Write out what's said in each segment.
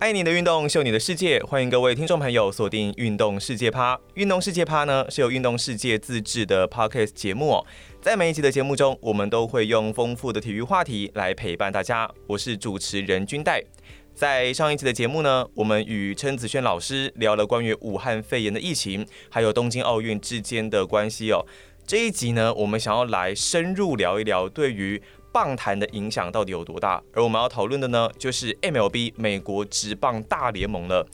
爱你的运动，秀你的世界，欢迎各位听众朋友锁定《运动世界趴》。《运动世界趴》呢是由运动世界自制的 Podcast 节目哦。在每一集的节目中，我们都会用丰富的体育话题来陪伴大家。我是主持人君代。在上一集的节目呢，我们与陈子轩老师聊了关于武汉肺炎的疫情，还有东京奥运之间的关系哦。这一集呢，我们想要来深入聊一聊对于棒坛的影响到底有多大？而我们要讨论的呢，就是 MLB 美国职棒大联盟了。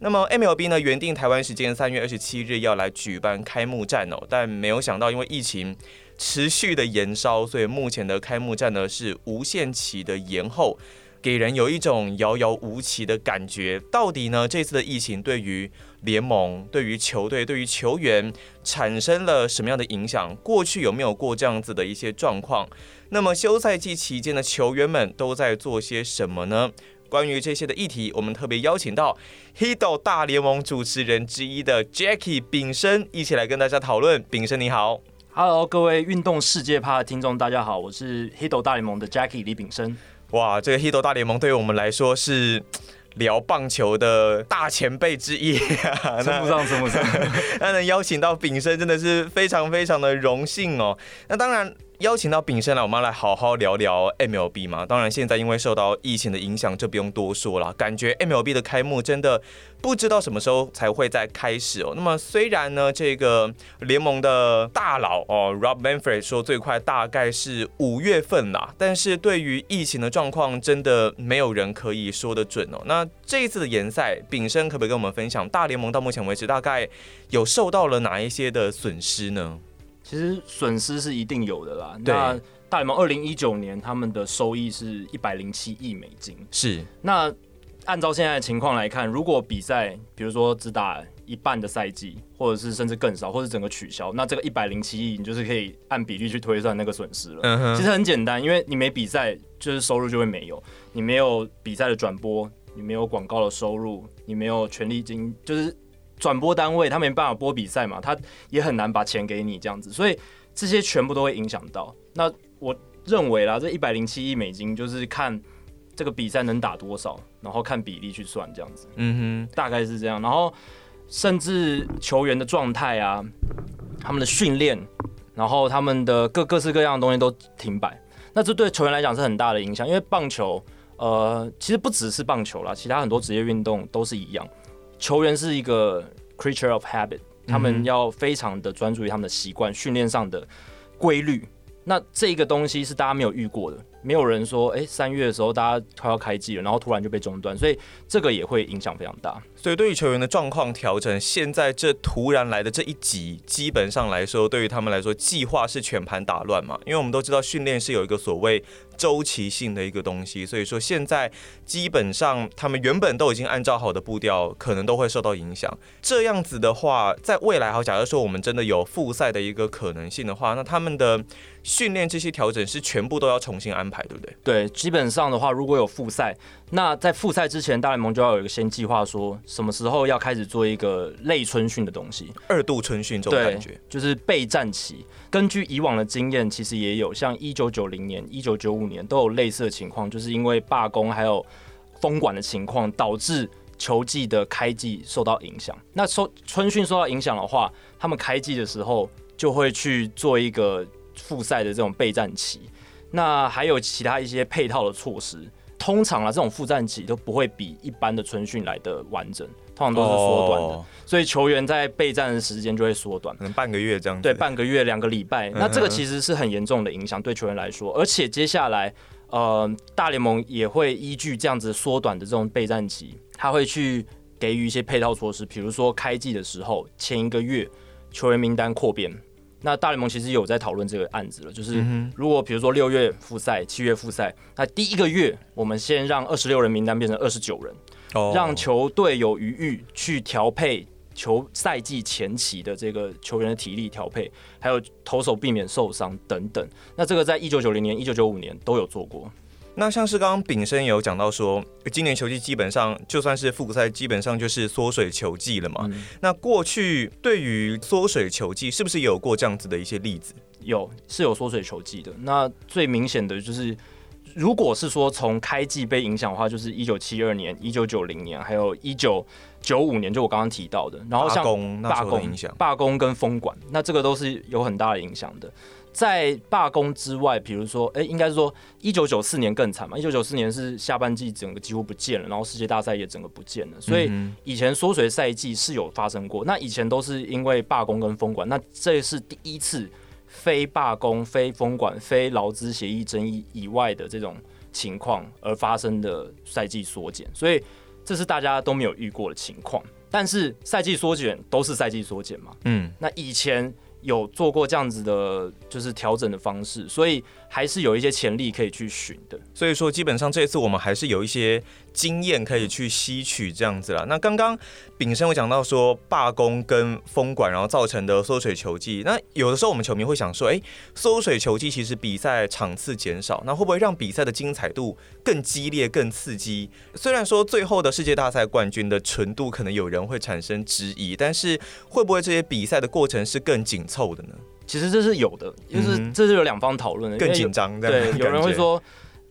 那么 MLB 呢，原定台湾时间三月二十七日要来举办开幕战哦，但没有想到因为疫情持续的延烧，所以目前的开幕战呢是无限期的延后。给人有一种遥遥无期的感觉。到底呢？这次的疫情对于联盟、对于球队、对于球员产生了什么样的影响？过去有没有过这样子的一些状况？那么休赛季期间的球员们都在做些什么呢？关于这些的议题，我们特别邀请到《Hito 大联盟》主持人之一的 Jackie 丙生一起来跟大家讨论。丙生你好，Hello，各位运动世界趴的听众，大家好，我是《Hito 大联盟》的 Jackie 李丙生。哇，这个《Hito 大联盟》对于我们来说是 聊棒球的大前辈之一，称不上，称不上。那能邀请到炳生，真的是非常非常的荣幸哦。那当然。邀请到炳生来，我们来好好聊聊 MLB 嘛。当然，现在因为受到疫情的影响，就不用多说了。感觉 MLB 的开幕真的不知道什么时候才会再开始哦。那么，虽然呢，这个联盟的大佬哦，Rob Manfred 说最快大概是五月份啦，但是对于疫情的状况，真的没有人可以说得准哦。那这一次的延赛，炳生可不可以跟我们分享，大联盟到目前为止大概有受到了哪一些的损失呢？其实损失是一定有的啦。那大联盟二零一九年他们的收益是一百零七亿美金。是。那按照现在的情况来看，如果比赛比如说只打一半的赛季，或者是甚至更少，或者整个取消，那这个一百零七亿你就是可以按比例去推算那个损失了。嗯哼。其实很简单，因为你没比赛，就是收入就会没有。你没有比赛的转播，你没有广告的收入，你没有权利金，就是。转播单位他没办法播比赛嘛，他也很难把钱给你这样子，所以这些全部都会影响到。那我认为啦，这一百零七亿美金就是看这个比赛能打多少，然后看比例去算这样子。嗯哼，大概是这样。然后甚至球员的状态啊，他们的训练，然后他们的各各式各样的东西都停摆。那这对球员来讲是很大的影响，因为棒球，呃，其实不只是棒球啦，其他很多职业运动都是一样。球员是一个 creature of habit，他们要非常的专注于他们的习惯、训练上的规律。那这个东西是大家没有遇过的，没有人说，哎，三月的时候大家快要开季了，然后突然就被中断，所以这个也会影响非常大。所以对于球员的状况调整，现在这突然来的这一集，基本上来说，对于他们来说，计划是全盘打乱嘛？因为我们都知道训练是有一个所谓周期性的一个东西，所以说现在基本上他们原本都已经按照好的步调，可能都会受到影响。这样子的话，在未来，好，假如说我们真的有复赛的一个可能性的话，那他们的训练这些调整是全部都要重新安排，对不对？对，基本上的话，如果有复赛，那在复赛之前，大联盟就要有一个先计划，说什么时候要开始做一个类春训的东西，二度春训这种感觉，就是备战期。根据以往的经验，其实也有像一九九零年、一九九五年都有类似的情况，就是因为罢工还有封馆的情况，导致球季的开季受到影响。那受春训受到影响的话，他们开季的时候就会去做一个。复赛的这种备战期，那还有其他一些配套的措施。通常啊，这种复战期都不会比一般的春训来的完整，通常都是缩短的。Oh. 所以球员在备战的时间就会缩短，可能半个月这样子。对，半个月、两个礼拜。那这个其实是很严重的影响，对球员来说。而且接下来，呃，大联盟也会依据这样子缩短的这种备战期，他会去给予一些配套措施，比如说开季的时候前一个月球员名单扩编。那大联盟其实有在讨论这个案子了，就是如果比如说六月复赛、七月复赛，那第一个月我们先让二十六人名单变成二十九人，让球队有余裕去调配球赛季前期的这个球员的体力调配，还有投手避免受伤等等。那这个在一九九零年、一九九五年都有做过。那像是刚刚炳生也有讲到说，今年球季基本上就算是复赛，基本上就是缩水球季了嘛。嗯、那过去对于缩水球季，是不是也有过这样子的一些例子？有，是有缩水球季的。那最明显的就是如果是说从开季被影响的话，就是一九七二年、一九九零年，还有一九九五年，就我刚刚提到的。然后像罢工、罢工影响、罢工跟封管，那这个都是有很大的影响的。在罢工之外，比如说，哎、欸，应该是说一九九四年更惨嘛。一九九四年是下半季整个几乎不见了，然后世界大赛也整个不见了。所以以前缩水赛季是有发生过，那以前都是因为罢工跟封管，那这是第一次。非罢工、非封管、非劳资协议争议以外的这种情况而发生的赛季缩减，所以这是大家都没有遇过的情况。但是赛季缩减都是赛季缩减嘛？嗯，那以前有做过这样子的，就是调整的方式，所以还是有一些潜力可以去寻的。所以说，基本上这一次我们还是有一些。经验可以去吸取这样子啦。那刚刚炳生有讲到说罢工跟封馆，然后造成的缩水球季。那有的时候我们球迷会想说，哎，缩水球季其实比赛场次减少，那会不会让比赛的精彩度更激烈、更刺激？虽然说最后的世界大赛冠军的纯度可能有人会产生质疑，但是会不会这些比赛的过程是更紧凑的呢？其实这是有的，就是这是有两方讨论的，更紧张。对，有人会说。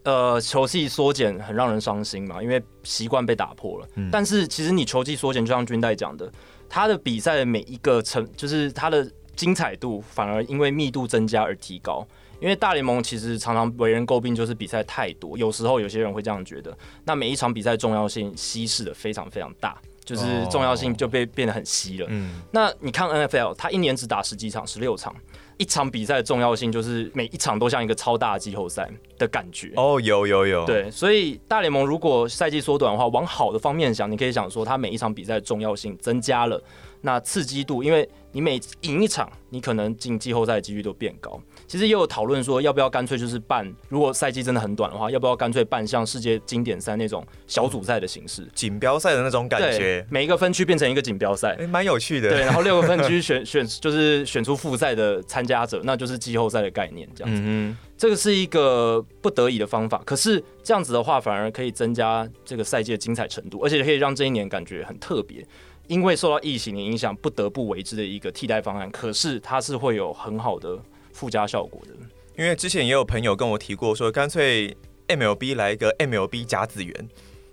呃，球季缩减很让人伤心嘛，因为习惯被打破了。嗯、但是其实你球季缩减，就像军代讲的，他的比赛的每一个成，就是他的精彩度反而因为密度增加而提高。因为大联盟其实常常为人诟病，就是比赛太多，有时候有些人会这样觉得。那每一场比赛重要性稀释的非常非常大，就是重要性就被变得很稀了。嗯、那你看 NFL，他一年只打十几场，十六场。一场比赛的重要性就是每一场都像一个超大的季后赛的感觉哦，有有有，对，所以大联盟如果赛季缩短的话，往好的方面想，你可以想说，它每一场比赛的重要性增加了，那刺激度，因为你每赢一场，你可能进季后赛的几率都变高。其实也有讨论说，要不要干脆就是办，如果赛季真的很短的话，要不要干脆办像世界经典赛那种小组赛的形式，锦标赛的那种感觉，每一个分区变成一个锦标赛，哎，蛮有趣的。对，然后六个分区选选就是选出复赛的参加者，那就是季后赛的概念，这样子。嗯，这个是一个不得已的方法，可是这样子的话，反而可以增加这个赛季的精彩程度，而且可以让这一年感觉很特别，因为受到疫情的影响，不得不为之的一个替代方案。可是它是会有很好的。附加效果的，因为之前也有朋友跟我提过，说干脆 MLB 来一个 MLB 甲子园，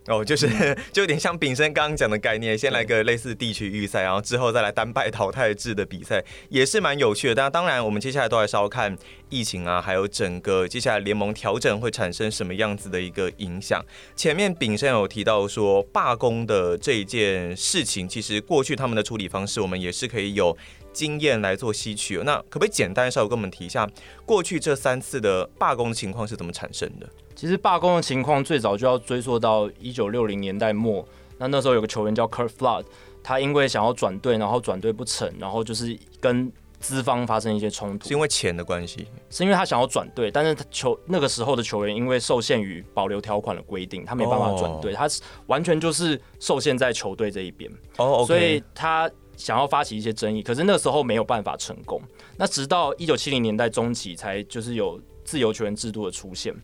哦，就是 就有点像炳生刚刚讲的概念，先来个类似地区预赛，然后之后再来单败淘汰制的比赛，也是蛮有趣的。但当然，我们接下来都还是要看疫情啊，还有整个接下来联盟调整会产生什么样子的一个影响。前面炳生有提到说罢工的这一件事情，其实过去他们的处理方式，我们也是可以有。经验来做吸取，那可不可以简单稍微跟我们提一下过去这三次的罢工的情况是怎么产生的？其实罢工的情况最早就要追溯到一九六零年代末，那那时候有个球员叫 Curt Flood，他因为想要转队，然后转队不成，然后就是跟资方发生一些冲突，是因为钱的关系，是因为他想要转队，但是他球那个时候的球员因为受限于保留条款的规定，他没办法转队，oh. 他是完全就是受限在球队这一边，哦，oh. 所以他。想要发起一些争议，可是那时候没有办法成功。那直到一九七零年代中期，才就是有自由球员制度的出现。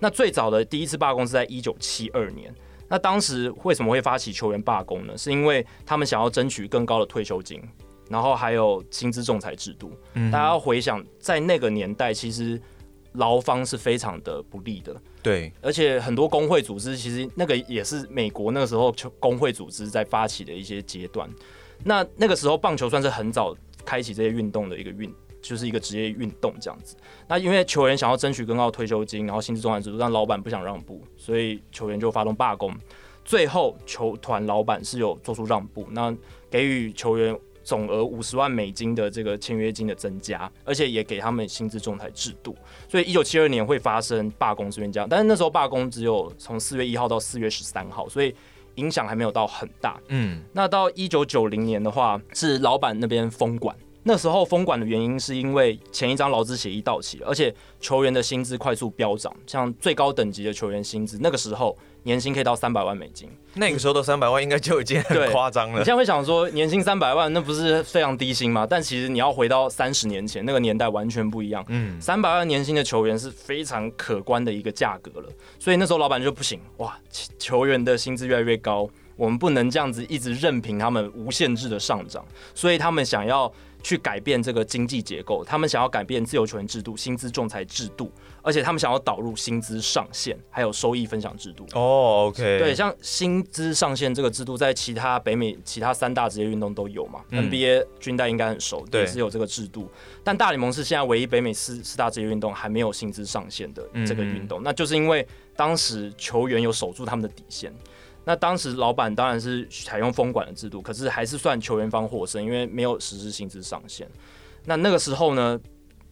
那最早的第一次罢工是在一九七二年。那当时为什么会发起球员罢工呢？是因为他们想要争取更高的退休金，然后还有薪资仲裁制度。嗯、大家要回想，在那个年代，其实劳方是非常的不利的。对，而且很多工会组织，其实那个也是美国那个时候球工会组织在发起的一些阶段。那那个时候，棒球算是很早开启这些运动的一个运，就是一个职业运动这样子。那因为球员想要争取更高的退休金，然后薪资仲裁制度，但老板不想让步，所以球员就发动罢工。最后，球团老板是有做出让步，那给予球员总额五十万美金的这个签约金的增加，而且也给他们薪资仲裁制度。所以，一九七二年会发生罢工是因为这样，但是那时候罢工只有从四月一号到四月十三号，所以。影响还没有到很大，嗯，那到一九九零年的话，是老板那边封馆。那时候封管的原因是因为前一张劳资协议到期了，而且球员的薪资快速飙涨，像最高等级的球员薪资，那个时候。年薪可以到三百万美金，那个时候的三百万应该就已经很夸张了。你现在会想说年薪三百万，那不是非常低薪吗？但其实你要回到三十年前那个年代，完全不一样。嗯，三百万年薪的球员是非常可观的一个价格了。所以那时候老板就不行，哇，球员的薪资越来越高，我们不能这样子一直任凭他们无限制的上涨，所以他们想要去改变这个经济结构，他们想要改变自由球员制度、薪资仲裁制度，而且他们想要导入薪资上限，还有收益分享制度。哦，OK，对，像薪资上限这个制度，在其他北美其他三大职业运动都有嘛。嗯、NBA 军代应该很熟，对，也是有这个制度。但大联盟是现在唯一北美四四大职业运动还没有薪资上限的这个运动，嗯、那就是因为当时球员有守住他们的底线。那当时老板当然是采用封管的制度，可是还是算球员方获胜，因为没有实施薪资上限。那那个时候呢，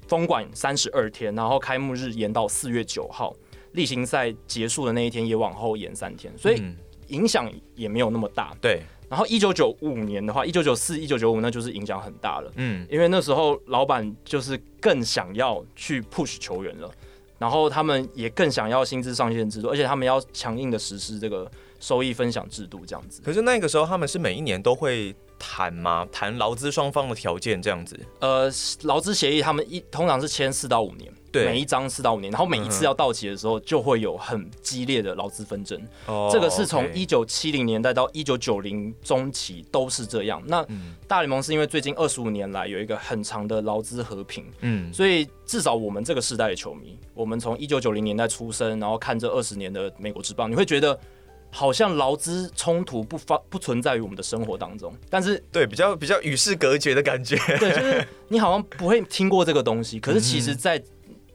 封管三十二天，然后开幕日延到四月九号，例行赛结束的那一天也往后延三天，所以影响也没有那么大。对。然后一九九五年的话，一九九四、一九九五那就是影响很大了。嗯，因为那时候老板就是更想要去 push 球员了，然后他们也更想要薪资上限制度，而且他们要强硬的实施这个。收益分享制度这样子，可是那个时候他们是每一年都会谈吗？谈劳资双方的条件这样子？呃，劳资协议他们一通常是签四到五年，对，每一张四到五年，然后每一次要到期的时候就会有很激烈的劳资纷争。哦，这个是从一九七零年代到一九九零中期都是这样。那大联盟是因为最近二十五年来有一个很长的劳资和平，嗯，所以至少我们这个时代的球迷，我们从一九九零年代出生，然后看这二十年的美国职棒，你会觉得。好像劳资冲突不发不存在于我们的生活当中，但是对比较比较与世隔绝的感觉，对，就是 你好像不会听过这个东西。可是其实，在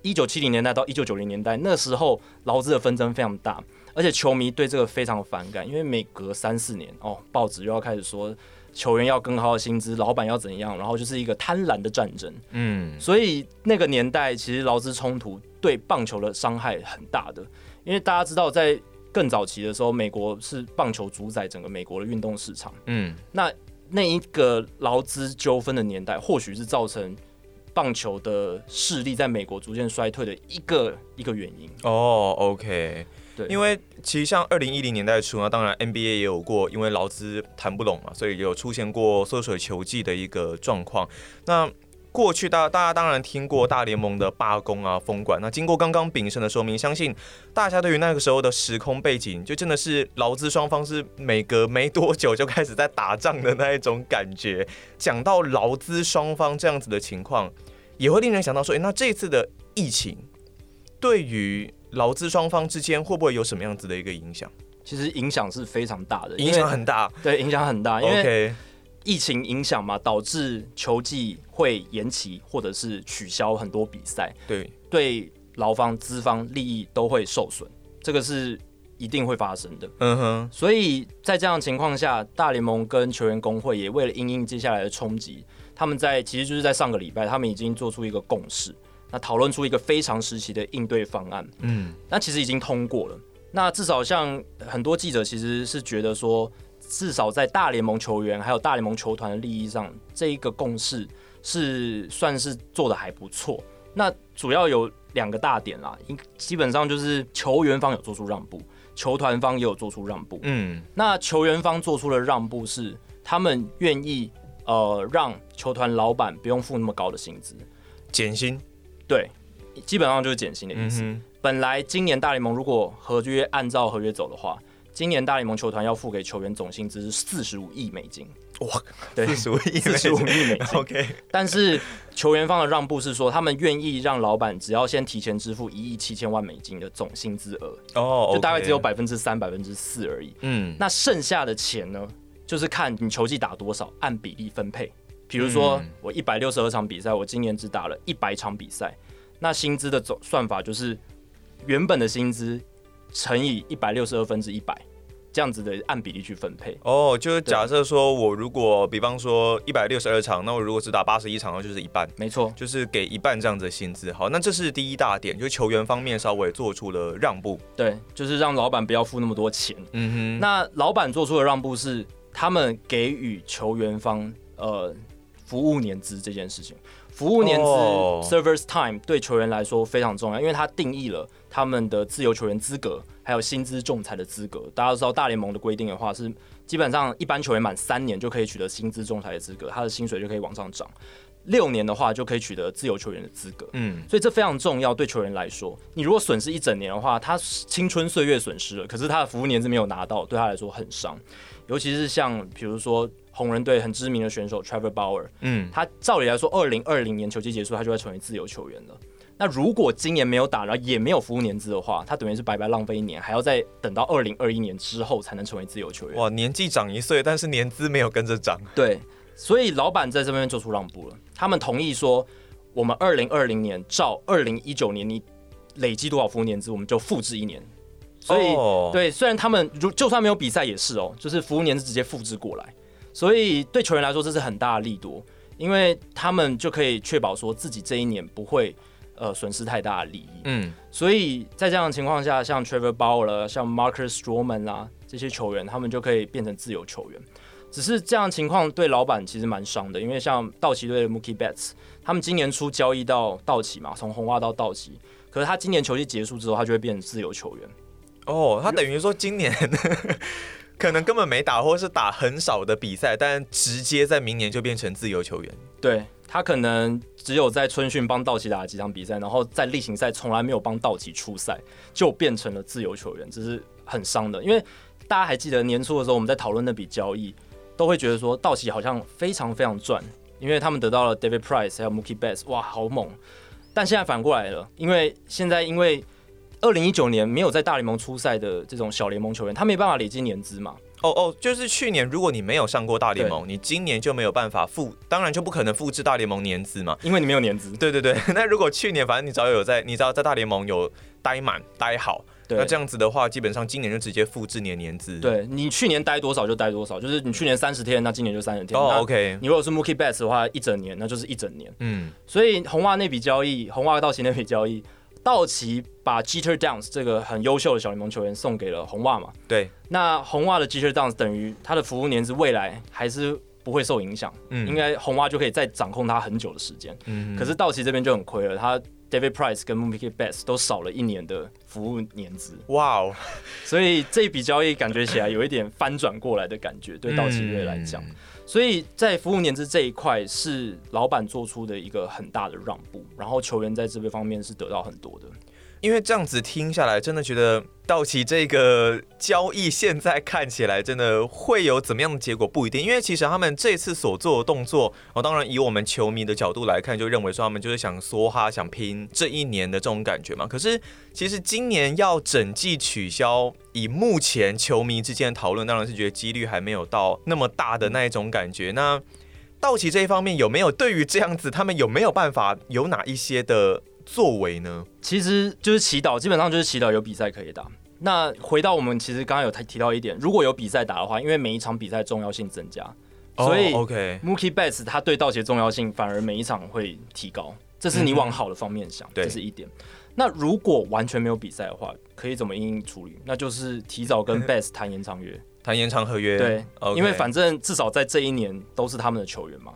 一九七零年代到一九九零年代那时候，劳资的纷争非常大，而且球迷对这个非常反感，因为每隔三四年哦，报纸又要开始说球员要更高的薪资，老板要怎样，然后就是一个贪婪的战争。嗯，所以那个年代其实劳资冲突对棒球的伤害很大的，因为大家知道在。更早期的时候，美国是棒球主宰整个美国的运动市场。嗯，那那一个劳资纠纷的年代，或许是造成棒球的势力在美国逐渐衰退的一个一个原因。哦，OK，对，因为其实像二零一零年代初呢，当然 NBA 也有过，因为劳资谈不拢嘛，所以有出现过缩水球季的一个状况。那过去大大家当然听过大联盟的罢工啊、封管。那经过刚刚炳生的说明，相信大家对于那个时候的时空背景，就真的是劳资双方是每隔没多久就开始在打仗的那一种感觉。讲到劳资双方这样子的情况，也会令人想到说，诶，那这次的疫情对于劳资双方之间会不会有什么样子的一个影响？其实影响是非常大的，影响很大，对，影响很大，因为。Okay. 疫情影响嘛，导致球季会延期或者是取消很多比赛，对，对劳方资方利益都会受损，这个是一定会发生的。嗯哼，所以在这样的情况下，大联盟跟球员工会也为了应应接下来的冲击，他们在其实就是在上个礼拜，他们已经做出一个共识，那讨论出一个非常时期的应对方案。嗯，那其实已经通过了。那至少像很多记者其实是觉得说。至少在大联盟球员还有大联盟球团的利益上，这一个共识是算是做的还不错。那主要有两个大点啦，基本上就是球员方有做出让步，球团方也有做出让步。嗯，那球员方做出的让步是，他们愿意呃让球团老板不用付那么高的薪资，减薪。对，基本上就是减薪的意思。嗯、本来今年大联盟如果合约按照合约走的话。今年大联盟球团要付给球员总薪资是四十五亿美金，哇，对，四十五亿，四十五亿美金。OK，但是球员方的让步是说，他们愿意让老板只要先提前支付一亿七千万美金的总薪资额，哦，就大概只有百分之三、百分之四而已。嗯，那剩下的钱呢，就是看你球季打多少，按比例分配。比如说我一百六十二场比赛，我今年只打了一百场比赛，那薪资的总算法就是原本的薪资。乘以一百六十二分之一百，这样子的按比例去分配。哦，就是假设说我如果比方说一百六十二场，那我如果只打八十一场，那就是一半。没错，就是给一半这样子的薪资。好，那这是第一大点，就球员方面稍微做出了让步。对，就是让老板不要付那么多钱。嗯哼。那老板做出的让步是，他们给予球员方呃服务年资这件事情。服务年资、oh. service time 对球员来说非常重要，因为它定义了他们的自由球员资格，还有薪资仲裁的资格。大家都知道大联盟的规定的话是，基本上一般球员满三年就可以取得薪资仲裁的资格，他的薪水就可以往上涨。六年的话就可以取得自由球员的资格。嗯，所以这非常重要，对球员来说，你如果损失一整年的话，他青春岁月损失了，可是他的服务年资没有拿到，对他来说很伤。尤其是像比如说红人队很知名的选手 Trevor Bauer，嗯，他照理来说，二零二零年球季结束，他就会成为自由球员了。那如果今年没有打，然后也没有服务年资的话，他等于是白白浪费一年，还要再等到二零二一年之后才能成为自由球员。哇，年纪长一岁，但是年资没有跟着长。对，所以老板在这边做出让步了，他们同意说，我们二零二零年照二零一九年你累积多少服务年资，我们就复制一年。所以，oh. 对，虽然他们如就算没有比赛也是哦，就是服务年资直接复制过来，所以对球员来说这是很大的利多，因为他们就可以确保说自己这一年不会。呃，损失太大的利益。嗯，所以在这样的情况下，像 Trevor Bauer 了，像 Marcus Stroman 啦，这些球员，他们就可以变成自由球员。只是这样的情况对老板其实蛮伤的，因为像道奇队的 Mookie Betts，他们今年初交易到道奇嘛，从红袜到道奇，可是他今年球季结束之后，他就会变成自由球员。哦，他等于说今年 可能根本没打，或是打很少的比赛，但直接在明年就变成自由球员。对。他可能只有在春训帮道奇打了几场比赛，然后在例行赛从来没有帮道奇出赛，就变成了自由球员，这是很伤的。因为大家还记得年初的时候，我们在讨论那笔交易，都会觉得说道奇好像非常非常赚，因为他们得到了 David Price 还有 Mookie Betts，哇，好猛！但现在反过来了，因为现在因为二零一九年没有在大联盟出赛的这种小联盟球员，他没办法累积年资嘛。哦哦，就是去年如果你没有上过大联盟，你今年就没有办法复，当然就不可能复制大联盟年资嘛，因为你没有年资。对对 对，那如果去年反正你只要有在，你只要在大联盟有待满待好，那这样子的话，基本上今年就直接复制你的年资。对，你去年待多少就待多少，就是你去年三十天，那今年就三十天。哦，OK。你如果是 Mookie Betts 的话，一整年那就是一整年。嗯，所以红袜那笔交易，红袜道奇那笔交易。道奇把 Jeter Downs 这个很优秀的小联盟球员送给了红袜嘛？对。那红袜的 Jeter Downs 等于他的服务年资未来还是不会受影响，嗯，应该红袜就可以再掌控他很久的时间。嗯。可是道奇这边就很亏了，他 David Price 跟 Mookie Betts 都少了一年的服务年资。哇哦！所以这笔交易感觉起来有一点翻转过来的感觉，对道奇队来讲。嗯所以在服务年资这一块是老板做出的一个很大的让步，然后球员在这个方面是得到很多的。因为这样子听下来，真的觉得道奇这个交易现在看起来真的会有怎么样的结果不一定。因为其实他们这次所做的动作，哦，当然以我们球迷的角度来看，就认为说他们就是想梭哈、想拼这一年的这种感觉嘛。可是其实今年要整季取消，以目前球迷之间的讨论，当然是觉得几率还没有到那么大的那一种感觉。那道奇这一方面有没有对于这样子，他们有没有办法有哪一些的？作为呢，其实就是祈祷，基本上就是祈祷有比赛可以打。那回到我们其实刚刚有提提到一点，如果有比赛打的话，因为每一场比赛重要性增加，所以 OK，Mookie Betts 他对道奇的重要性反而每一场会提高，这是你往好的方面想，这是一点。那如果完全没有比赛的话，可以怎么应处理？那就是提早跟 Betts 谈延长约，谈延长合约。对，因为反正至少在这一年都是他们的球员嘛。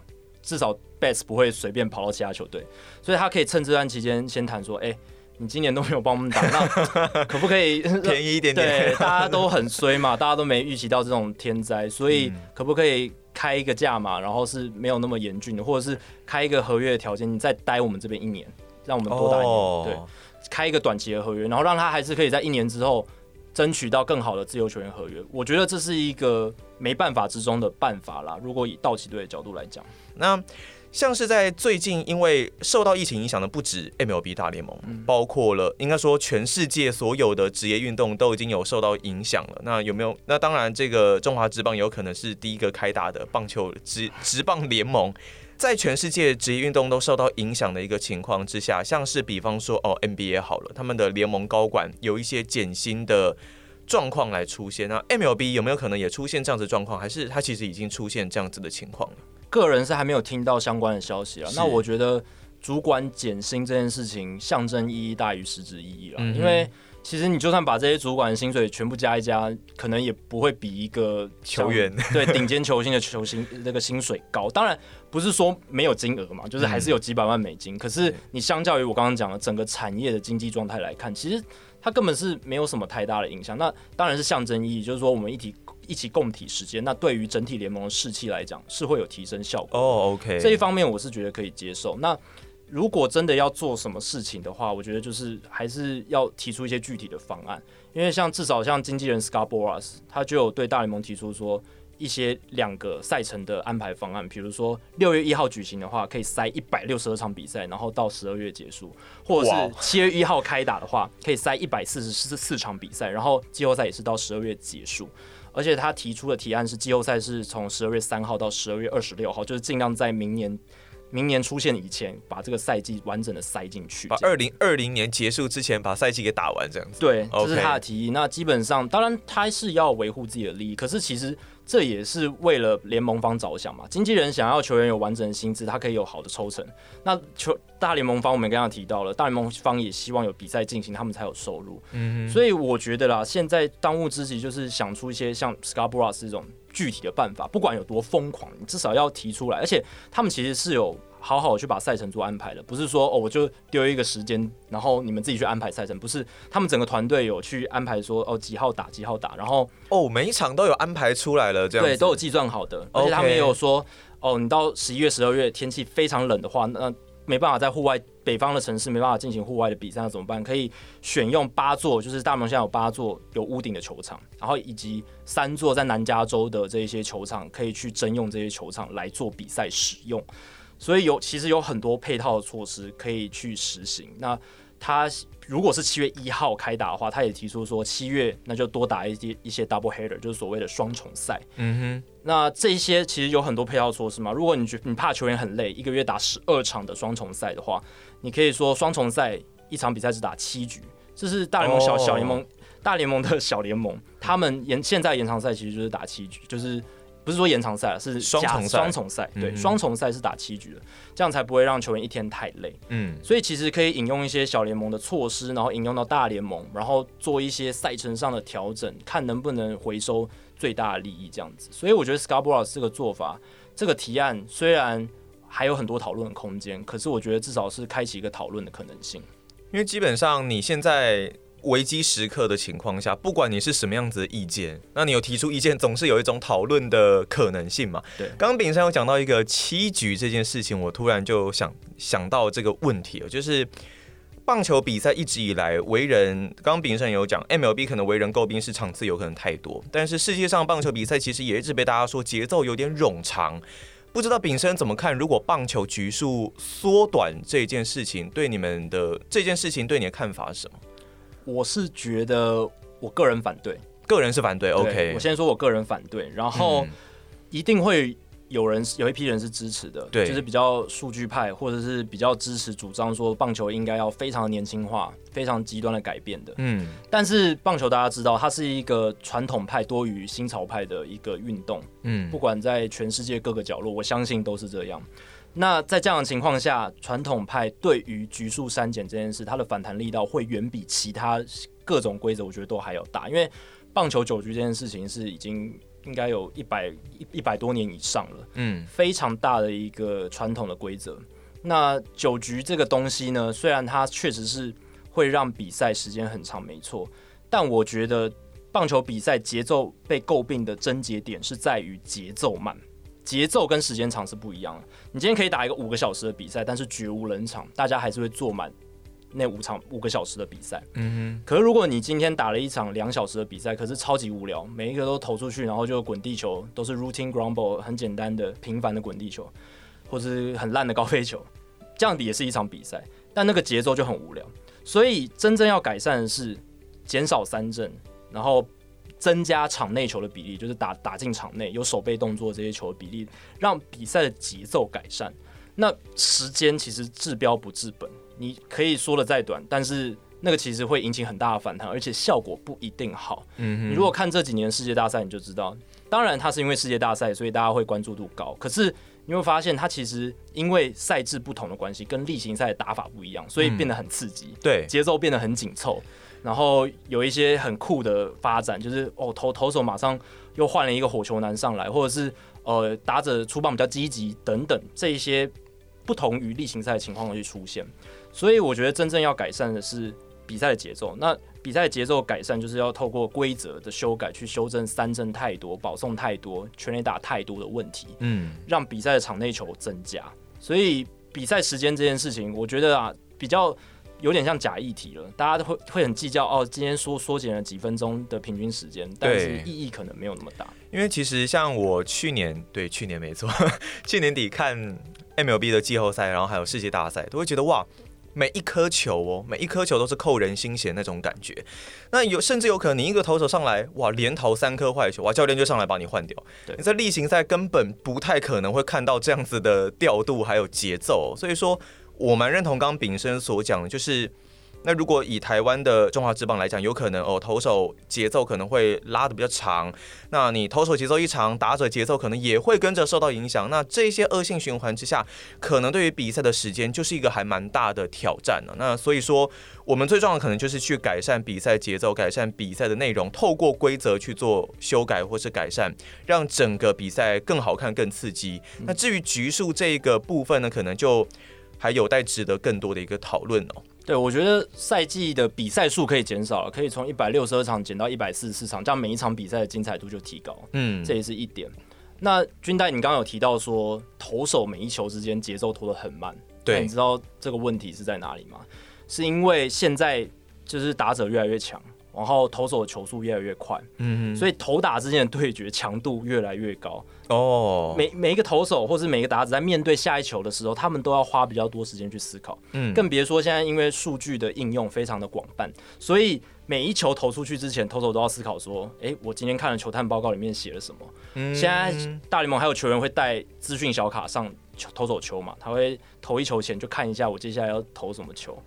至少 Betts 不会随便跑到其他球队，所以他可以趁这段期间先谈说：“哎、欸，你今年都没有帮我们打，那 可不可以便宜一点点？”对，大家都很衰嘛，大家都没预期到这种天灾，所以可不可以开一个价嘛，然后是没有那么严峻的，或者是开一个合约的条件，你再待我们这边一年，让我们多打一年，oh. 对，开一个短期的合约，然后让他还是可以在一年之后争取到更好的自由球员合约。我觉得这是一个没办法之中的办法啦。如果以道奇队的角度来讲。那像是在最近，因为受到疫情影响的不止 MLB 大联盟，包括了应该说全世界所有的职业运动都已经有受到影响了。那有没有？那当然，这个中华职棒有可能是第一个开打的棒球职职棒联盟，在全世界职业运动都受到影响的一个情况之下，像是比方说哦 NBA 好了，他们的联盟高管有一些减薪的状况来出现。那 MLB 有没有可能也出现这样子状况？还是它其实已经出现这样子的情况了？个人是还没有听到相关的消息了。那我觉得主管减薪这件事情象征意义大于实质意义了。因为其实你就算把这些主管的薪水全部加一加，可能也不会比一个球员对顶尖球星的球星那个薪水高。当然不是说没有金额嘛，就是还是有几百万美金。可是你相较于我刚刚讲的整个产业的经济状态来看，其实它根本是没有什么太大的影响。那当然是象征意义，就是说我们一体。一起共体时间，那对于整体联盟的士气来讲是会有提升效果。哦、oh，OK，这一方面我是觉得可以接受。那如果真的要做什么事情的话，我觉得就是还是要提出一些具体的方案，因为像至少像经纪人 Boras，他就有对大联盟提出说一些两个赛程的安排方案，比如说六月一号举行的话，可以塞一百六十二场比赛，然后到十二月结束；或者是七月一号开打的话，可以塞一百四十四四场比赛，然后季后赛也是到十二月结束。而且他提出的提案是季后赛是从十二月三号到十二月二十六号，就是尽量在明年。明年出现以前，把这个赛季完整的塞进去，把二零二零年结束之前把赛季给打完，这样子。对，这是他的提议。那基本上，当然他是要维护自己的利益，可是其实这也是为了联盟方着想嘛。经纪人想要球员有完整的薪资，他可以有好的抽成。那球大联盟方，我们刚刚提到了，大联盟方也希望有比赛进行，他们才有收入。嗯，所以我觉得啦，现在当务之急就是想出一些像 Boras 这种。具体的办法，不管有多疯狂，你至少要提出来。而且他们其实是有好好去把赛程做安排的，不是说哦，我就丢一个时间，然后你们自己去安排赛程。不是，他们整个团队有去安排说哦，几号打几号打，然后哦，每一场都有安排出来了，这样对，都有计算好的。而且他们也有说哦，你到十一月、十二月天气非常冷的话，那没办法在户外。北方的城市没办法进行户外的比赛，那怎么办？可以选用八座，就是大联盟现在有八座有屋顶的球场，然后以及三座在南加州的这一些球场，可以去征用这些球场来做比赛使用。所以有其实有很多配套的措施可以去实行。那他如果是七月一号开打的话，他也提出说七月那就多打一些一些 double header，就是所谓的双重赛。嗯哼，那这一些其实有很多配套措施嘛。如果你觉你怕球员很累，一个月打十二场的双重赛的话，你可以说双重赛一场比赛只打七局，这是大联盟小、oh. 小联盟大联盟的小联盟，他们延现在延长赛其实就是打七局，就是不是说延长赛是双重赛，双重赛对，双重赛是打七局的，这样才不会让球员一天太累。嗯，所以其实可以引用一些小联盟的措施，然后引用到大联盟，然后做一些赛程上的调整，看能不能回收最大的利益这样子。所以我觉得 Scarborough 这个做法，这个提案虽然。还有很多讨论的空间，可是我觉得至少是开启一个讨论的可能性。因为基本上你现在危机时刻的情况下，不管你是什么样子的意见，那你有提出意见，总是有一种讨论的可能性嘛。对，刚刚炳山有讲到一个七局这件事情，我突然就想想到这个问题了，就是棒球比赛一直以来为人，刚刚炳胜有讲，MLB 可能为人诟病是场次有可能太多，但是世界上棒球比赛其实也一直被大家说节奏有点冗长。不知道炳生怎么看？如果棒球局数缩短这件事情，对你们的这件事情对你的看法是什么？我是觉得我个人反对，个人是反对。OK，我先说我个人反对，然后一定会。有人有一批人是支持的，对，就是比较数据派，或者是比较支持主张说棒球应该要非常年轻化、非常极端的改变的。嗯，但是棒球大家知道，它是一个传统派多于新潮派的一个运动。嗯，不管在全世界各个角落，我相信都是这样。那在这样的情况下，传统派对于局数删减这件事，它的反弹力道会远比其他各种规则，我觉得都还要大。因为棒球九局这件事情是已经。应该有一百一一百多年以上了，嗯，非常大的一个传统的规则。那九局这个东西呢，虽然它确实是会让比赛时间很长，没错，但我觉得棒球比赛节奏被诟病的症结点是在于节奏慢，节奏跟时间长是不一样的。你今天可以打一个五个小时的比赛，但是绝无冷场，大家还是会坐满。那五场五个小时的比赛，嗯哼。可是如果你今天打了一场两小时的比赛，可是超级无聊，每一个都投出去，然后就滚地球，都是 routine ground ball，很简单的平凡的滚地球，或是很烂的高飞球，这样子也是一场比赛，但那个节奏就很无聊。所以真正要改善的是减少三振，然后增加场内球的比例，就是打打进场内有手背动作这些球的比例，让比赛的节奏改善。那时间其实治标不治本。你可以说的再短，但是那个其实会引起很大的反弹，而且效果不一定好。嗯哼，你如果看这几年世界大赛，你就知道，当然它是因为世界大赛，所以大家会关注度高。可是你会发现，它其实因为赛制不同的关系，跟例行赛的打法不一样，所以变得很刺激。对，节奏变得很紧凑，然后有一些很酷的发展，就是哦投投手马上又换了一个火球男上来，或者是呃打者出棒比较积极等等，这一些不同于例行赛的情况去出现。所以我觉得真正要改善的是比赛的节奏。那比赛节奏改善就是要透过规则的修改去修正三振太多、保送太多、全垒打太多的问题，嗯，让比赛的场内球增加。所以比赛时间这件事情，我觉得啊，比较有点像假议题了，大家都会会很计较哦，今天缩缩减了几分钟的平均时间，但是意义可能没有那么大。因为其实像我去年，对，去年没错，去年底看 MLB 的季后赛，然后还有世界大赛，都会觉得哇。每一颗球哦，每一颗球都是扣人心弦那种感觉。那有甚至有可能，你一个投手上来，哇，连投三颗坏球，哇，教练就上来把你换掉。对，你在例行赛根本不太可能会看到这样子的调度还有节奏。所以说，我蛮认同刚炳生所讲的，就是。那如果以台湾的中华职棒来讲，有可能哦，投手节奏可能会拉得比较长。那你投手节奏一长，打者节奏可能也会跟着受到影响。那这些恶性循环之下，可能对于比赛的时间就是一个还蛮大的挑战呢。那所以说，我们最重要的可能就是去改善比赛节奏，改善比赛的内容，透过规则去做修改或是改善，让整个比赛更好看、更刺激。那至于局数这个部分呢，可能就还有待值得更多的一个讨论哦。对，我觉得赛季的比赛数可以减少了，可以从一百六十二场减到一百四十四场，这样每一场比赛的精彩度就提高。嗯，这也是一点。那军代，你刚刚有提到说投手每一球之间节奏拖得很慢，对，你知道这个问题是在哪里吗？是因为现在就是打者越来越强。然后投手的球速越来越快，嗯，所以投打之间的对决强度越来越高哦。每每一个投手或是每一个打者在面对下一球的时候，他们都要花比较多时间去思考，嗯，更别说现在因为数据的应用非常的广泛，所以每一球投出去之前，投手都要思考说，哎，我今天看了球探报告里面写了什么？嗯，现在大联盟还有球员会带资讯小卡上投手球嘛？他会投一球前就看一下我接下来要投什么球。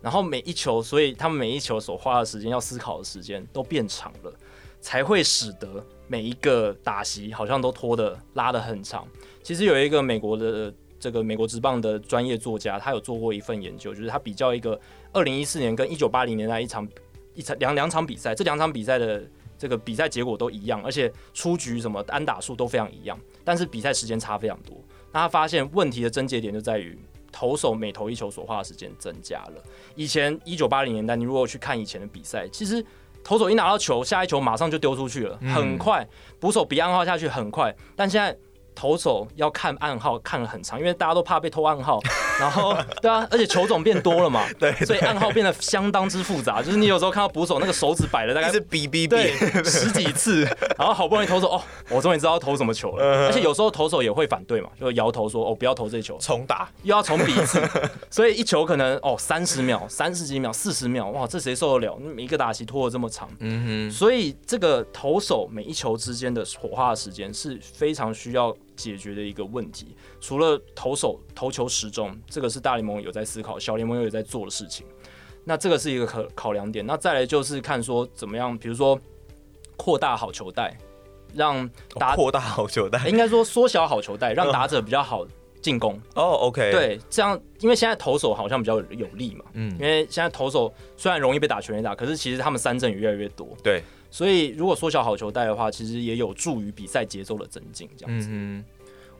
然后每一球，所以他们每一球所花的时间、要思考的时间都变长了，才会使得每一个打席好像都拖得拉得很长。其实有一个美国的这个美国职棒的专业作家，他有做过一份研究，就是他比较一个二零一四年跟一九八零年代一场一场两两场比赛，这两场比赛的这个比赛结果都一样，而且出局什么安打数都非常一样，但是比赛时间差非常多。那他发现问题的症结点就在于。投手每投一球所花的时间增加了。以前一九八零年代，你如果去看以前的比赛，其实投手一拿到球，下一球马上就丢出去了，很快，捕手比暗号下去很快。但现在投手要看暗号看了很长，因为大家都怕被偷暗号。然后，对啊，而且球种变多了嘛，对，所以暗号变得相当之复杂。就是你有时候看到捕手那个手指摆了大概是哔哔哔十几次，然后好不容易投手哦，我终于知道投什么球了。而且有时候投手也会反对嘛，就摇头说哦不要投这球，重打又要重比一次。所以一球可能哦三十秒、三十几秒、四十秒，哇，这谁受得了？每一个打席拖了这么长，嗯哼。所以这个投手每一球之间的火花的时间是非常需要解决的一个问题。除了投手投球时钟。这个是大联盟有在思考，小联盟又有在做的事情。那这个是一个考考量点。那再来就是看说怎么样，比如说扩大好球带，让打扩大好球带，应该说缩小好球带，让打者比较好进攻。哦，OK，对，这样因为现在投手好像比较有利嘛，嗯，因为现在投手虽然容易被打全垒打，可是其实他们三振也越来越多，对，所以如果缩小好球带的话，其实也有助于比赛节奏的增进，这样子。嗯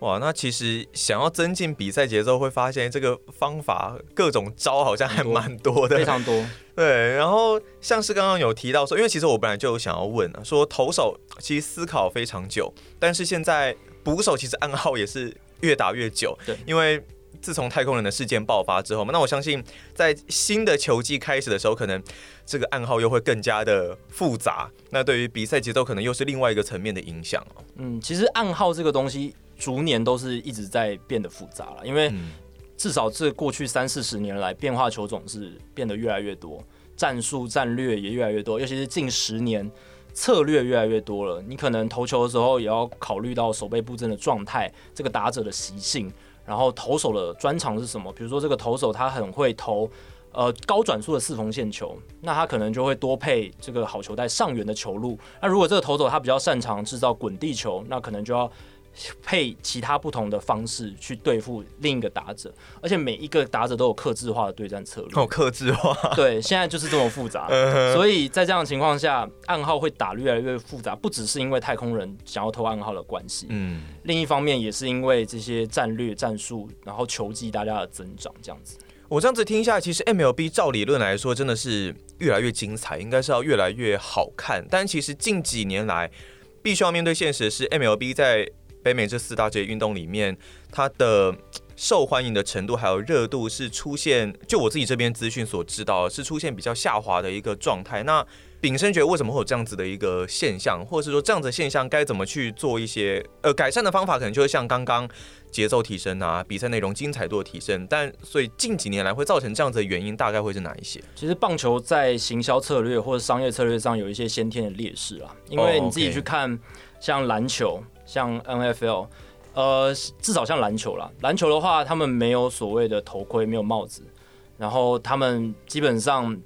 哇，那其实想要增进比赛节奏，会发现这个方法各种招好像还蛮多的，非常多。对，然后像是刚刚有提到说，因为其实我本来就有想要问啊，说投手其实思考非常久，但是现在捕手其实暗号也是越打越久。对，因为自从太空人的事件爆发之后嘛，那我相信在新的球季开始的时候，可能这个暗号又会更加的复杂。那对于比赛节奏，可能又是另外一个层面的影响哦。嗯，其实暗号这个东西。逐年都是一直在变得复杂了，因为至少这过去三四十年来，变化球种是变得越来越多，战术战略也越来越多，尤其是近十年策略越来越多了。你可能投球的时候也要考虑到守备布阵的状态，这个打者的习性，然后投手的专长是什么？比如说这个投手他很会投呃高转速的四缝线球，那他可能就会多配这个好球带上缘的球路。那如果这个投手他比较擅长制造滚地球，那可能就要。配其他不同的方式去对付另一个打者，而且每一个打者都有克制化的对战策略。哦，克制化。对，现在就是这么复杂。所以在这样的情况下，暗号会打越来越复杂，不只是因为太空人想要偷暗号的关系，嗯，另一方面也是因为这些战略战术，然后球技大家的增长这样子。我这样子听下来，其实 MLB 照理论来说真的是越来越精彩，应该是要越来越好看。但其实近几年来，必须要面对现实的是，MLB 在北美这四大职业运动里面，它的受欢迎的程度还有热度是出现，就我自己这边资讯所知道，是出现比较下滑的一个状态。那秉生觉得为什么会有这样子的一个现象，或者是说这样子的现象该怎么去做一些呃改善的方法，可能就会像刚刚节奏提升啊，比赛内容精彩度的提升。但所以近几年来会造成这样子的原因，大概会是哪一些？其实棒球在行销策略或者商业策略上有一些先天的劣势啊，因为你自己去看像篮球，像 NFL，呃，至少像篮球啦，篮球的话，他们没有所谓的头盔，没有帽子，然后他们基本上。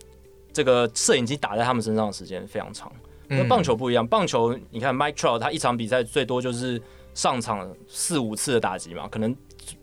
这个摄影机打在他们身上的时间非常长，那棒球不一样。棒球你看，Mike Trout 他一场比赛最多就是上场四五次的打击嘛，可能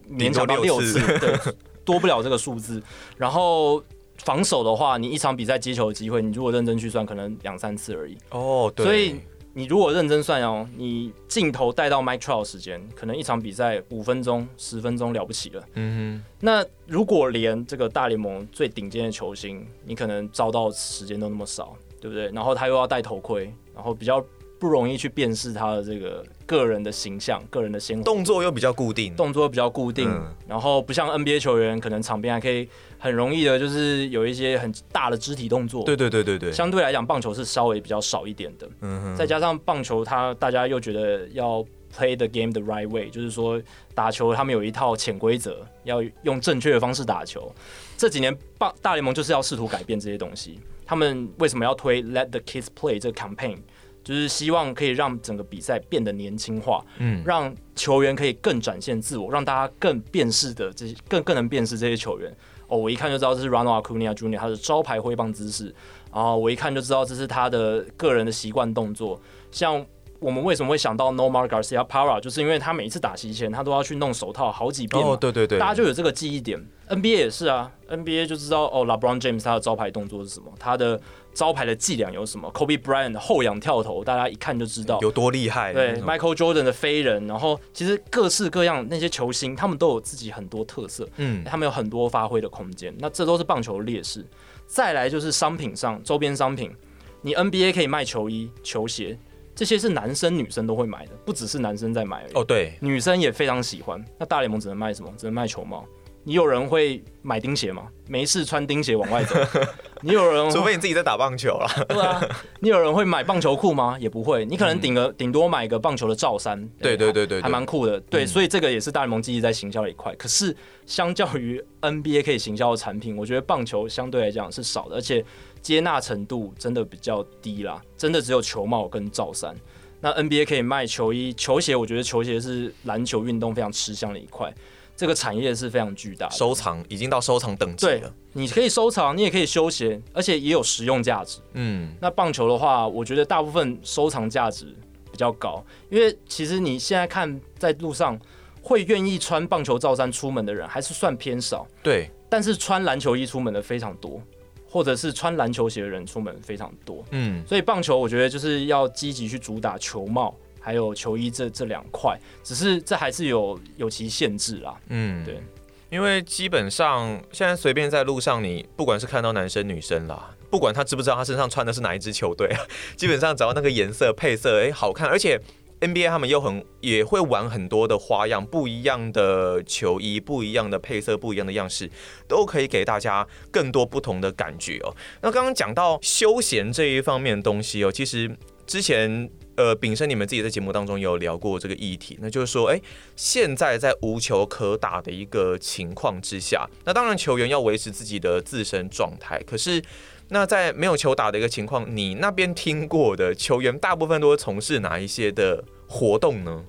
勉强到六次，对，多不了这个数字。然后防守的话，你一场比赛接球的机会，你如果认真去算，可能两三次而已。哦，对。所以你如果认真算哦，你镜头带到 Mike Trout 时间，可能一场比赛五分钟、十分钟了不起了。嗯哼。那如果连这个大联盟最顶尖的球星，你可能照到时间都那么少，对不对？然后他又要戴头盔，然后比较不容易去辨识他的这个个人的形象、个人的鲜活，动作又比较固定，动作又比较固定。嗯、然后不像 NBA 球员，可能场边还可以。很容易的，就是有一些很大的肢体动作。对对对对对。相对来讲，棒球是稍微比较少一点的。嗯哼。再加上棒球，它大家又觉得要 play the game the right way，就是说打球他们有一套潜规则，要用正确的方式打球。这几年棒大联盟就是要试图改变这些东西。他们为什么要推 Let the Kids Play 这个 campaign？就是希望可以让整个比赛变得年轻化，嗯，让球员可以更展现自我，让大家更辨识的这些更更能辨识这些球员。哦，我一看就知道这是 Ronald Acuna Jr. 他的招牌挥棒姿势，然后我一看就知道这是他的个人的习惯动作。像我们为什么会想到 Nomar Garcia Parra，就是因为他每一次打席前他都要去弄手套好几遍。哦，对对对，大家就有这个记忆点。NBA 也是啊，NBA 就知道哦，LeBron James 他的招牌动作是什么，他的。招牌的伎俩有什么？Kobe Bryant 的后仰跳投，大家一看就知道有多厉害。对，Michael Jordan 的飞人，然后其实各式各样那些球星，他们都有自己很多特色，嗯，他们有很多发挥的空间。那这都是棒球的劣势。再来就是商品上，周边商品，你 NBA 可以卖球衣、球鞋，这些是男生女生都会买的，不只是男生在买而已。哦，对，女生也非常喜欢。那大联盟只能卖什么？只能卖球帽。你有人会买钉鞋吗？没事穿钉鞋往外走。你有人，除非你自己在打棒球啦。对啊，你有人会买棒球裤吗？也不会。你可能顶个顶多买个棒球的罩衫。对对对对，还蛮酷的。对，所以这个也是大联盟积极在行销的一块。可是相较于 NBA 可以行销的产品，我觉得棒球相对来讲是少的，而且接纳程度真的比较低啦。真的只有球帽跟罩衫。那 NBA 可以卖球衣、球鞋，我觉得球鞋是篮球运动非常吃香的一块。这个产业是非常巨大的，收藏已经到收藏等级了。对，你可以收藏，你也可以休闲，而且也有实用价值。嗯，那棒球的话，我觉得大部分收藏价值比较高，因为其实你现在看在路上会愿意穿棒球罩衫出门的人还是算偏少。对，但是穿篮球衣出门的非常多，或者是穿篮球鞋的人出门非常多。嗯，所以棒球我觉得就是要积极去主打球帽。还有球衣这这两块，只是这还是有有其限制啦。嗯，对，因为基本上现在随便在路上，你不管是看到男生女生啦，不管他知不知道他身上穿的是哪一支球队啊，基本上只要那个颜色配色，哎，好看，而且 NBA 他们又很也会玩很多的花样，不一样的球衣，不一样的配色，不一样的样式，都可以给大家更多不同的感觉哦。那刚刚讲到休闲这一方面的东西哦，其实之前。呃，秉生，你们自己在节目当中有聊过这个议题，那就是说，哎，现在在无球可打的一个情况之下，那当然球员要维持自己的自身状态，可是那在没有球打的一个情况，你那边听过的球员大部分都会从事哪一些的活动呢？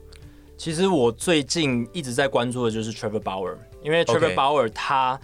其实我最近一直在关注的就是 Trevor Bauer，因为 Trevor Bauer 他。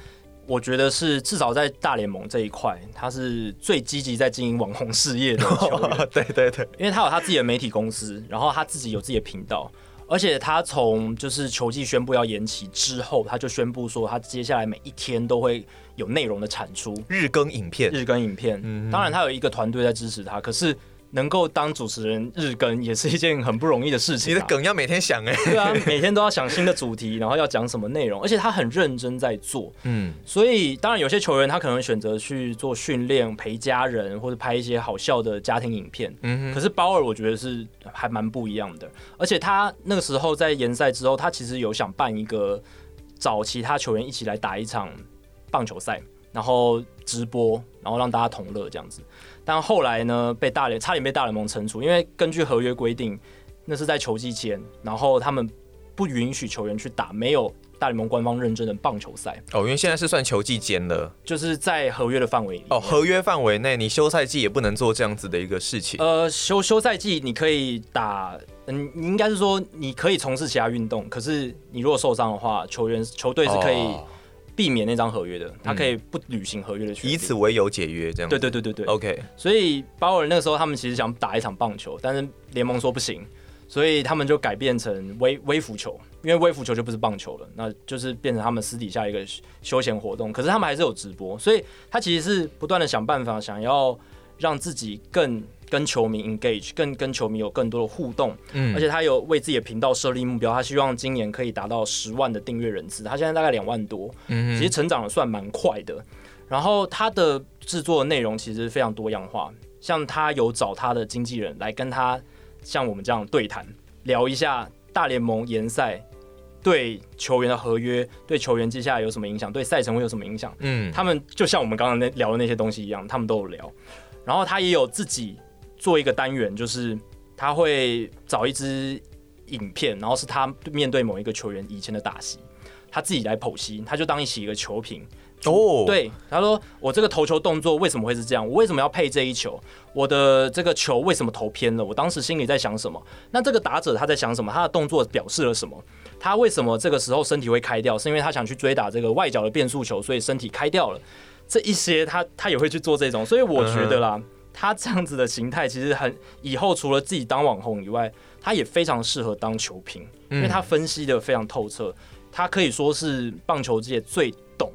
我觉得是至少在大联盟这一块，他是最积极在经营网红事业的球员。对对对，因为他有他自己的媒体公司，然后他自己有自己的频道，而且他从就是球季宣布要延期之后，他就宣布说他接下来每一天都会有内容的产出，日更影片，日更影片。嗯，当然他有一个团队在支持他，可是能够当主持人日更也是一件很不容易的事情。你的梗要每天想哎，对啊，每天都要想新的主题，然后要讲什么内容，而且他很认真在做。嗯，所以当然有些球员他可能选择去做训练、陪家人或者拍一些好笑的家庭影片。嗯，可是鲍尔我觉得是还蛮不一样的，而且他那个时候在联赛之后，他其实有想办一个找其他球员一起来打一场棒球赛，然后直播，然后让大家同乐这样子。但后来呢，被大联差点被大联盟惩处，因为根据合约规定，那是在球季间，然后他们不允许球员去打没有大联盟官方认证的棒球赛。哦，因为现在是算球季间了，就是在合约的范围里。哦，合约范围内，你休赛季也不能做这样子的一个事情。呃，休休赛季你可以打，嗯，你应该是说你可以从事其他运动，可是你如果受伤的话，球员球队是可以。哦避免那张合约的，他可以不履行合约的权利，以此为由解约，这样。对对对对对。OK。所以鲍尔那个时候，他们其实想打一场棒球，但是联盟说不行，所以他们就改变成微微服球，因为微服球就不是棒球了，那就是变成他们私底下一个休闲活动。可是他们还是有直播，所以他其实是不断的想办法，想要让自己更。跟球迷 engage，更跟球迷有更多的互动，嗯，而且他有为自己的频道设立目标，他希望今年可以达到十万的订阅人次，他现在大概两万多，嗯，其实成长的算蛮快的。然后他的制作的内容其实非常多样化，像他有找他的经纪人来跟他像我们这样对谈，聊一下大联盟联赛对球员的合约，对球员接下来有什么影响，对赛程会有什么影响，嗯，他们就像我们刚刚那聊的那些东西一样，他们都有聊。然后他也有自己。做一个单元，就是他会找一支影片，然后是他面对某一个球员以前的打戏，他自己来剖析，他就当一起一个球评哦。Oh. 对，他说我这个投球动作为什么会是这样？我为什么要配这一球？我的这个球为什么投偏了？我当时心里在想什么？那这个打者他在想什么？他的动作表示了什么？他为什么这个时候身体会开掉？是因为他想去追打这个外角的变速球，所以身体开掉了。这一些他他也会去做这种，所以我觉得啦。Uh. 他这样子的形态其实很，以后除了自己当网红以外，他也非常适合当球评，因为他分析的非常透彻，他可以说是棒球界最懂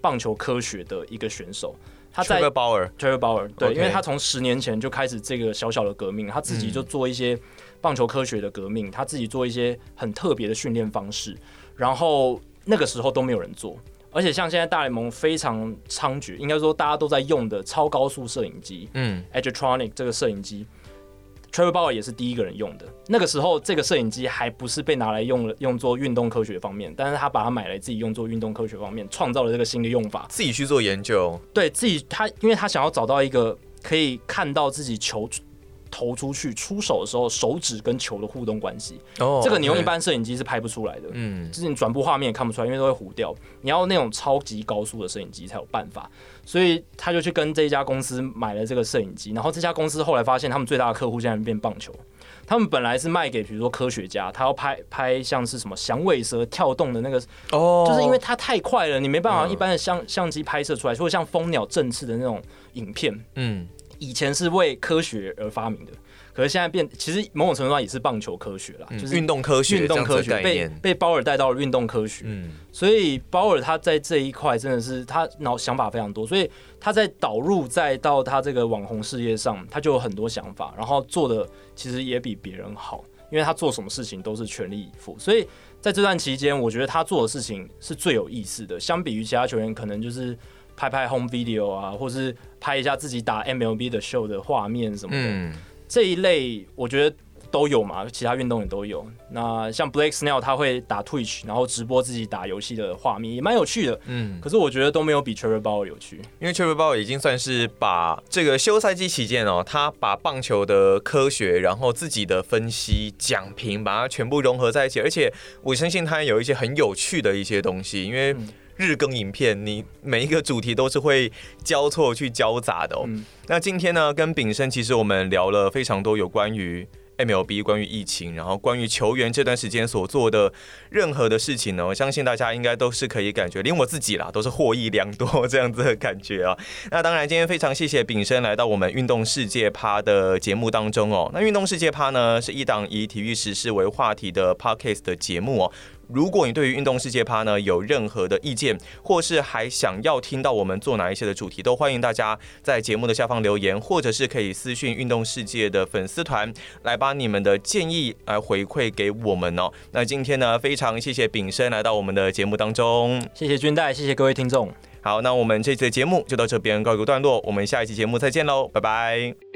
棒球科学的一个选手。他在 Trevor Bauer，Trevor Bauer，对，因为他从十年前就开始这个小小的革命，他自己就做一些棒球科学的革命，他自己做一些很特别的训练方式，然后那个时候都没有人做。而且像现在大联盟非常猖獗，应该说大家都在用的超高速摄影机，嗯，Edgertronic 这个摄影机，Trevor Bauer 也是第一个人用的。那个时候这个摄影机还不是被拿来用了用作运动科学方面，但是他把它买来自己用作运动科学方面，创造了这个新的用法，自己去做研究。对自己他，因为他想要找到一个可以看到自己球。投出去出手的时候，手指跟球的互动关系，oh, 这个你用一般摄影机是拍不出来的。嗯，就是你转播画面也看不出来，因为都会糊掉。你要那种超级高速的摄影机才有办法。所以他就去跟这一家公司买了这个摄影机，然后这家公司后来发现，他们最大的客户现在变棒球。他们本来是卖给比如说科学家，他要拍拍像是什么响尾蛇跳动的那个，哦，oh, 就是因为它太快了，你没办法一般的相相机拍摄出来，或者像蜂鸟振翅的那种影片，嗯。以前是为科学而发明的，可是现在变，其实某种程度上也是棒球科学啦，嗯、就是运动科学，运动科学被被鲍尔带到了运动科学，嗯，所以鲍尔他在这一块真的是他脑想法非常多，所以他在导入再到他这个网红事业上，他就有很多想法，然后做的其实也比别人好，因为他做什么事情都是全力以赴，所以在这段期间，我觉得他做的事情是最有意思的，相比于其他球员，可能就是。拍拍 home video 啊，或是拍一下自己打 MLB 的 show 的画面什么的，嗯、这一类我觉得都有嘛，其他运动也都有。那像 Blake Snell 他会打 Twitch，然后直播自己打游戏的画面，也蛮有趣的。嗯，可是我觉得都没有比 Trevor Bauer 有趣，因为 Trevor Bauer 已经算是把这个休赛季期间哦，他把棒球的科学，然后自己的分析、讲评，把它全部融合在一起，而且我相信他有一些很有趣的一些东西，因为。日更影片，你每一个主题都是会交错去交杂的哦。嗯、那今天呢，跟炳生其实我们聊了非常多有关于 MLB、关于疫情，然后关于球员这段时间所做的任何的事情呢，我相信大家应该都是可以感觉，连我自己啦都是获益良多这样子的感觉啊。那当然，今天非常谢谢炳生来到我们运动世界趴的节目当中哦。那运动世界趴呢，是一档以体育时事为话题的 Podcast 的节目哦。如果你对于运动世界趴呢有任何的意见，或是还想要听到我们做哪一些的主题，都欢迎大家在节目的下方留言，或者是可以私讯运动世界的粉丝团来把你们的建议来回馈给我们哦。那今天呢，非常谢谢炳生来到我们的节目当中，谢谢军代，谢谢各位听众。好，那我们这次的节目就到这边告一个段落，我们下一期节目再见喽，拜拜。